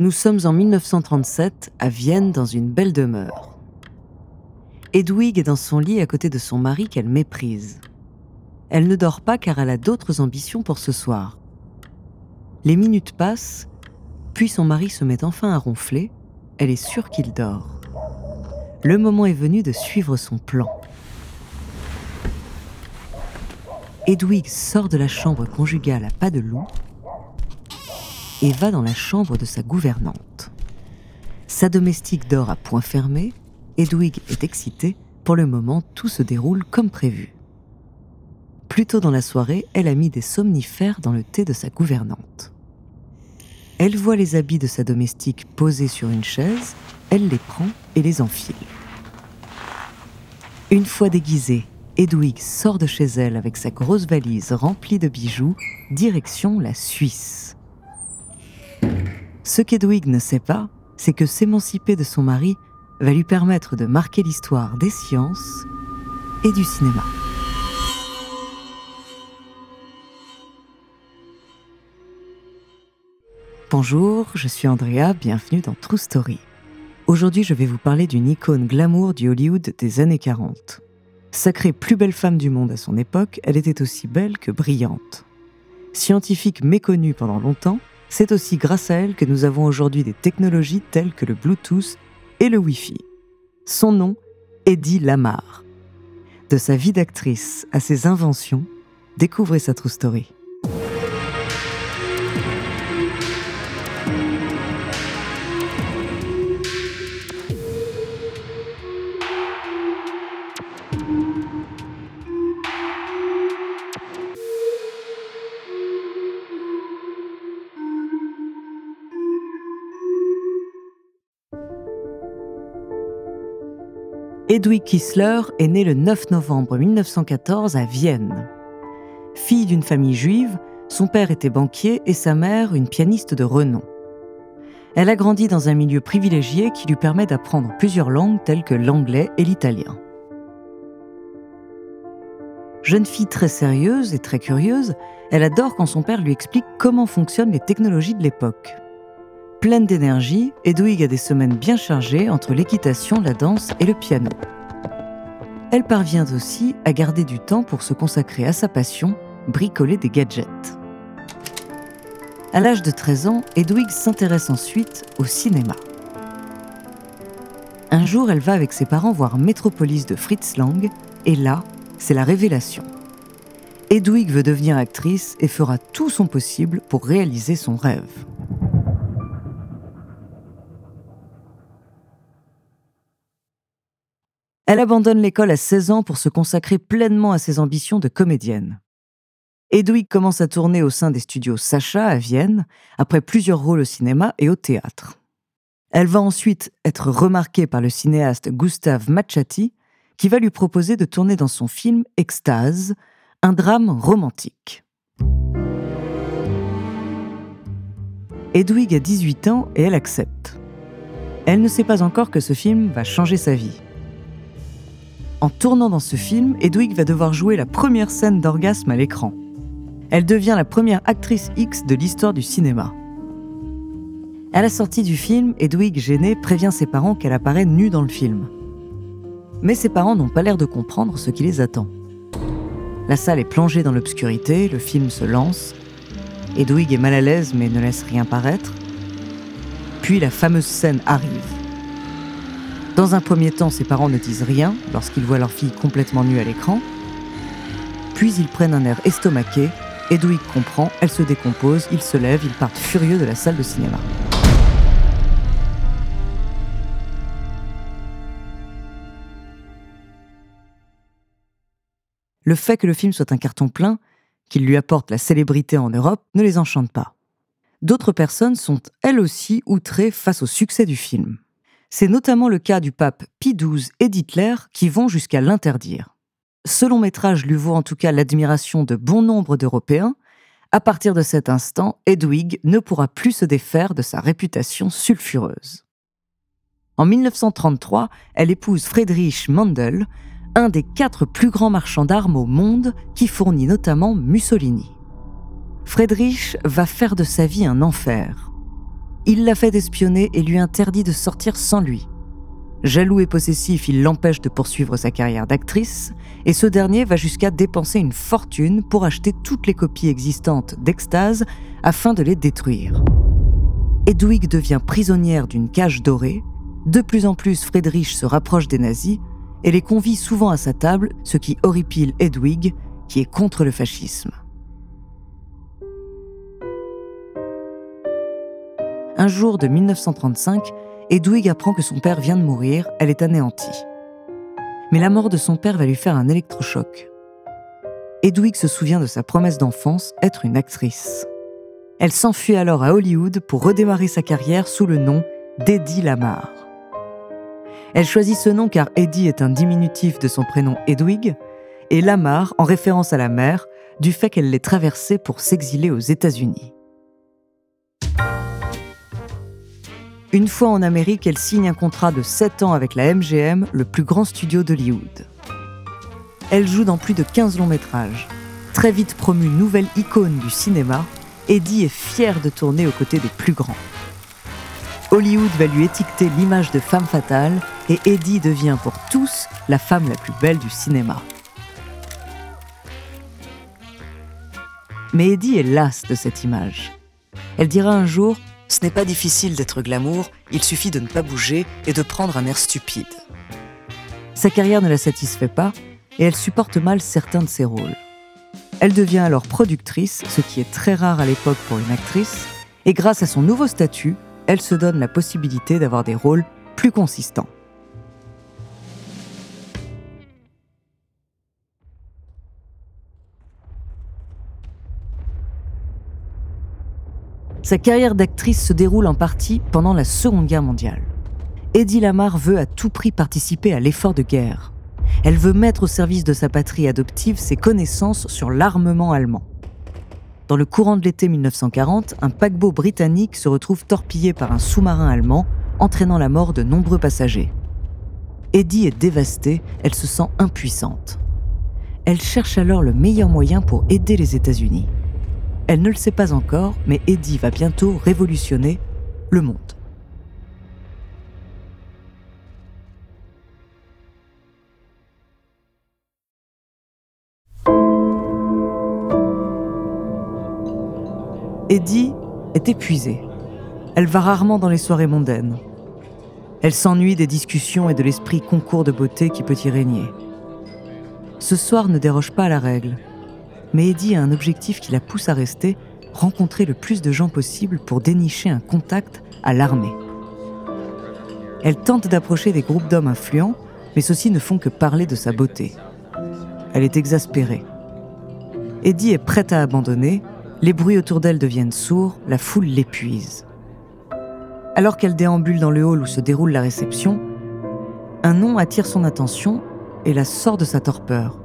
Nous sommes en 1937 à Vienne dans une belle demeure. Edwig est dans son lit à côté de son mari qu'elle méprise. Elle ne dort pas car elle a d'autres ambitions pour ce soir. Les minutes passent, puis son mari se met enfin à ronfler. Elle est sûre qu'il dort. Le moment est venu de suivre son plan. Edwig sort de la chambre conjugale à pas de loup et va dans la chambre de sa gouvernante. Sa domestique dort à point fermé, Edwig est excitée, pour le moment tout se déroule comme prévu. Plus tôt dans la soirée, elle a mis des somnifères dans le thé de sa gouvernante. Elle voit les habits de sa domestique posés sur une chaise, elle les prend et les enfile. Une fois déguisée, Edwig sort de chez elle avec sa grosse valise remplie de bijoux, direction la Suisse. Ce qu'Edwig ne sait pas, c'est que s'émanciper de son mari va lui permettre de marquer l'histoire des sciences et du cinéma. Bonjour, je suis Andrea, bienvenue dans True Story. Aujourd'hui, je vais vous parler d'une icône glamour du Hollywood des années 40. Sacrée plus belle femme du monde à son époque, elle était aussi belle que brillante. Scientifique méconnue pendant longtemps, c'est aussi grâce à elle que nous avons aujourd'hui des technologies telles que le Bluetooth et le Wi-Fi. Son nom, Eddie Lamar. De sa vie d'actrice à ses inventions, découvrez sa true story. Edwig Kissler est né le 9 novembre 1914 à Vienne. Fille d'une famille juive, son père était banquier et sa mère une pianiste de renom. Elle a grandi dans un milieu privilégié qui lui permet d'apprendre plusieurs langues telles que l'anglais et l'italien. Jeune fille très sérieuse et très curieuse, elle adore quand son père lui explique comment fonctionnent les technologies de l'époque. Pleine d'énergie, Edwig a des semaines bien chargées entre l'équitation, la danse et le piano. Elle parvient aussi à garder du temps pour se consacrer à sa passion, bricoler des gadgets. À l'âge de 13 ans, Edwig s'intéresse ensuite au cinéma. Un jour, elle va avec ses parents voir Metropolis de Fritz Lang, et là, c'est la révélation. Edwig veut devenir actrice et fera tout son possible pour réaliser son rêve. Elle abandonne l'école à 16 ans pour se consacrer pleinement à ses ambitions de comédienne. Edwig commence à tourner au sein des studios Sacha à Vienne, après plusieurs rôles au cinéma et au théâtre. Elle va ensuite être remarquée par le cinéaste Gustave Machati, qui va lui proposer de tourner dans son film Extase, un drame romantique. Edwig a 18 ans et elle accepte. Elle ne sait pas encore que ce film va changer sa vie. En tournant dans ce film, Edwig va devoir jouer la première scène d'orgasme à l'écran. Elle devient la première actrice X de l'histoire du cinéma. À la sortie du film, Edwig, gênée, prévient ses parents qu'elle apparaît nue dans le film. mais ses parents n'ont pas l'air de comprendre ce qui les attend. La salle est plongée dans l'obscurité, le film se lance. Edwig est mal à l'aise mais ne laisse rien paraître. Puis la fameuse scène arrive. Dans un premier temps, ses parents ne disent rien lorsqu'ils voient leur fille complètement nue à l'écran. Puis ils prennent un air estomaqué. Edwig comprend, elle se décompose, ils se lèvent, ils partent furieux de la salle de cinéma. Le fait que le film soit un carton plein, qu'il lui apporte la célébrité en Europe, ne les enchante pas. D'autres personnes sont elles aussi outrées face au succès du film. C'est notamment le cas du pape Pie XII et d'Hitler qui vont jusqu'à l'interdire. Ce long métrage lui vaut en tout cas l'admiration de bon nombre d'Européens. À partir de cet instant, Edwig ne pourra plus se défaire de sa réputation sulfureuse. En 1933, elle épouse Friedrich Mandel, un des quatre plus grands marchands d'armes au monde qui fournit notamment Mussolini. Friedrich va faire de sa vie un enfer. Il l'a fait espionner et lui interdit de sortir sans lui. Jaloux et possessif, il l'empêche de poursuivre sa carrière d'actrice, et ce dernier va jusqu'à dépenser une fortune pour acheter toutes les copies existantes d'Extase afin de les détruire. Edwig devient prisonnière d'une cage dorée. De plus en plus, Friedrich se rapproche des nazis et les convie souvent à sa table, ce qui horripile Edwig, qui est contre le fascisme. Un jour de 1935, Edwig apprend que son père vient de mourir, elle est anéantie. Mais la mort de son père va lui faire un électrochoc. Edwig se souvient de sa promesse d'enfance, être une actrice. Elle s'enfuit alors à Hollywood pour redémarrer sa carrière sous le nom d'Eddie Lamar. Elle choisit ce nom car Eddie est un diminutif de son prénom Edwig, et Lamar en référence à la mer, du fait qu'elle l'ait traversée pour s'exiler aux États-Unis. Une fois en Amérique, elle signe un contrat de 7 ans avec la MGM, le plus grand studio d'Hollywood. Elle joue dans plus de 15 longs métrages. Très vite promue nouvelle icône du cinéma, Eddie est fière de tourner aux côtés des plus grands. Hollywood va lui étiqueter l'image de femme fatale et Eddie devient pour tous la femme la plus belle du cinéma. Mais Eddie est lasse de cette image. Elle dira un jour Ce n'est pas difficile d'être glamour, il suffit de ne pas bouger et de prendre un air stupide. Sa carrière ne la satisfait pas et elle supporte mal certains de ses rôles. Elle devient alors productrice, ce qui est très rare à l'époque pour une actrice, et grâce à son nouveau statut, elle se donne la possibilité d'avoir des rôles plus consistants. Sa carrière d'actrice se déroule en partie pendant la Seconde Guerre mondiale. Eddie Lamar veut à tout prix participer à l'effort de guerre. Elle veut mettre au service de sa patrie adoptive ses connaissances sur l'armement allemand. Dans le courant de l'été 1940, un paquebot britannique se retrouve torpillé par un sous-marin allemand, entraînant la mort de nombreux passagers. Eddie est dévastée, elle se sent impuissante. Elle cherche alors le meilleur moyen pour aider les États-Unis. Elle ne le sait pas encore, mais Eddie va bientôt révolutionner le monde. Eddie est épuisée. Elle va rarement dans les soirées mondaines. Elle s'ennuie des discussions et de l'esprit concours de beauté qui peut y régner. Ce soir ne déroge pas à la règle, mais Eddie a un objectif qui la pousse à rester, rencontrer le plus de gens possible pour dénicher un contact à l'armée. Elle tente d'approcher des groupes d'hommes influents, mais ceux-ci ne font que parler de sa beauté. Elle est exaspérée. Eddie est prête à abandonner, les bruits autour d'elle deviennent sourds, la foule l'épuise. Alors qu'elle déambule dans le hall où se déroule la réception, un nom attire son attention et la sort de sa torpeur.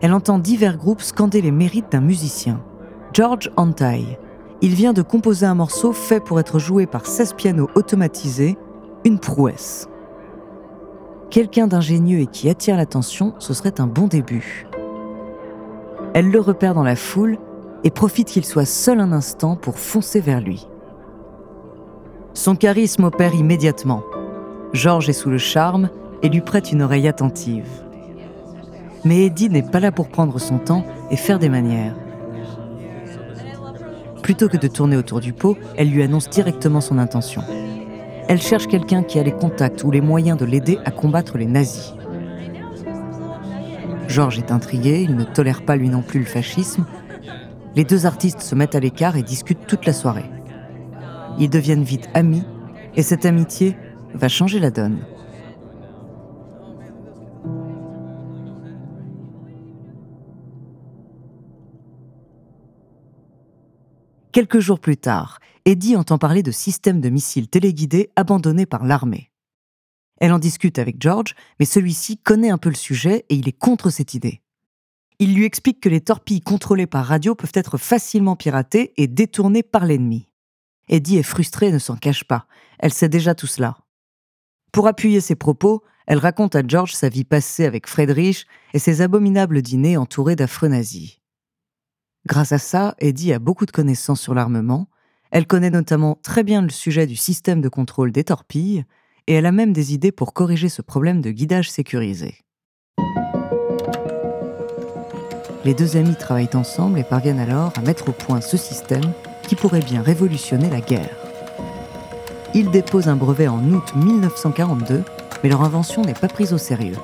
Elle entend divers groupes scander les mérites d'un musicien, George Antai. Il vient de composer un morceau fait pour être joué par 16 pianos automatisés, une prouesse. Quelqu'un d'ingénieux et qui attire l'attention, ce serait un bon début. Elle le repère dans la foule et profite qu'il soit seul un instant pour foncer vers lui. Son charisme opère immédiatement. George est sous le charme, et lui prête une oreille attentive. Mais Eddie n'est pas là pour prendre son temps et faire des manières. Plutôt que de tourner autour du pot, elle lui annonce directement son intention. Elle cherche quelqu'un qui a les contacts ou les moyens de l'aider à combattre les nazis. Georges est intrigué, il ne tolère pas lui non plus le fascisme. Les deux artistes se mettent à l'écart et discutent toute la soirée. Ils deviennent vite amis et cette amitié va changer la donne. Quelques jours plus tard, Eddie entend parler de systèmes de missiles téléguidés abandonnés par l'armée. Elle en discute avec George, mais celui-ci connaît un peu le sujet et il est contre cette idée. Il lui explique que les torpilles contrôlées par radio peuvent être facilement piratées et détournées par l'ennemi. Eddie est frustrée et ne s'en cache pas. Elle sait déjà tout cela. Pour appuyer ses propos, elle raconte à George sa vie passée avec Friedrich et ses abominables dîners entourés d'affreux nazis. Grâce à ça, Eddie a beaucoup de connaissances sur l'armement. Elle connaît notamment très bien le sujet du système de contrôle des torpilles et elle a même des idées pour corriger ce problème de guidage sécurisé. Les deux amis travaillent ensemble et parviennent alors à mettre au point ce système qui pourrait bien révolutionner la guerre. Ils déposent un brevet en août 1942, mais leur invention n'est pas prise au sérieux.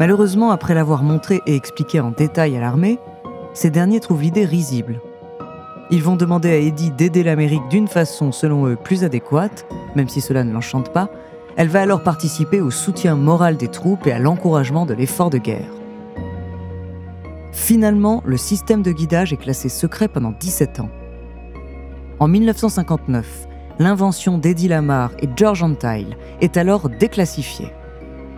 Malheureusement, après l'avoir montré et expliqué en détail à l'armée, ces derniers trouvent l'idée risible. Ils vont demander à Eddie d'aider l'Amérique d'une façon, selon eux, plus adéquate, même si cela ne l'enchante pas. Elle va alors participer au soutien moral des troupes et à l'encouragement de l'effort de guerre. Finalement, le système de guidage est classé secret pendant 17 ans. En 1959, l'invention d'Eddie Lamar et George Antile est alors déclassifiée.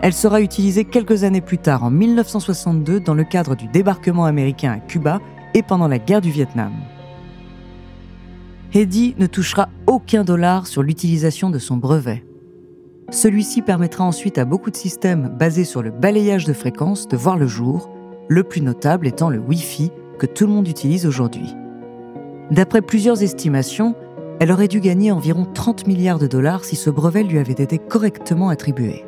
Elle sera utilisée quelques années plus tard, en 1962, dans le cadre du débarquement américain à Cuba et pendant la guerre du Vietnam. Eddie ne touchera aucun dollar sur l'utilisation de son brevet. Celui-ci permettra ensuite à beaucoup de systèmes basés sur le balayage de fréquences de voir le jour, le plus notable étant le Wi-Fi que tout le monde utilise aujourd'hui. D'après plusieurs estimations, elle aurait dû gagner environ 30 milliards de dollars si ce brevet lui avait été correctement attribué.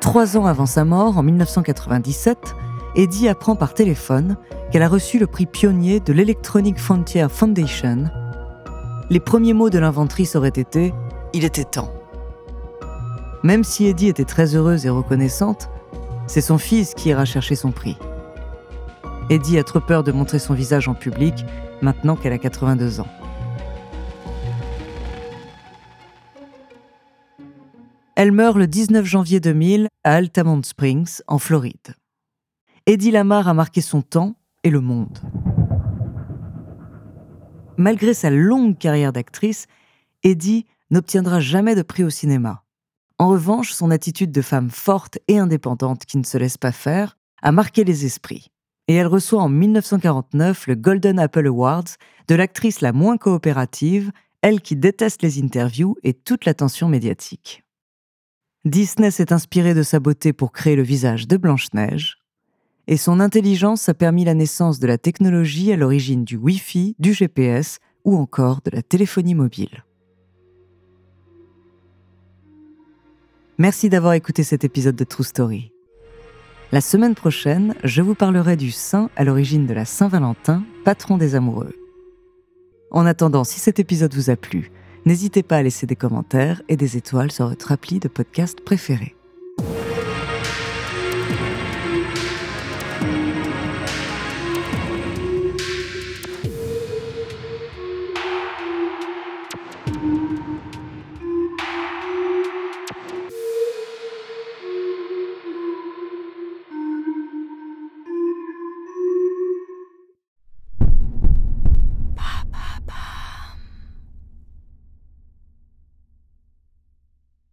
Trois ans avant sa mort, en 1997, Eddie apprend par téléphone qu'elle a reçu le prix pionnier de l'Electronic Frontier Foundation. Les premiers mots de l'inventrice auraient été ⁇ Il était temps ⁇ Même si Eddie était très heureuse et reconnaissante, c'est son fils qui ira chercher son prix. Eddie a trop peur de montrer son visage en public maintenant qu'elle a 82 ans. Elle meurt le 19 janvier 2000 à Altamont Springs, en Floride. Eddie Lamar a marqué son temps et le monde. Malgré sa longue carrière d'actrice, Eddie n'obtiendra jamais de prix au cinéma. En revanche, son attitude de femme forte et indépendante qui ne se laisse pas faire a marqué les esprits. Et elle reçoit en 1949 le Golden Apple Awards de l'actrice la moins coopérative, elle qui déteste les interviews et toute l'attention médiatique. Disney s'est inspiré de sa beauté pour créer le visage de Blanche-Neige, et son intelligence a permis la naissance de la technologie à l'origine du Wi-Fi, du GPS ou encore de la téléphonie mobile. Merci d'avoir écouté cet épisode de True Story. La semaine prochaine, je vous parlerai du saint à l'origine de la Saint-Valentin, patron des amoureux. En attendant, si cet épisode vous a plu, N'hésitez pas à laisser des commentaires et des étoiles sur votre appli de podcast préféré.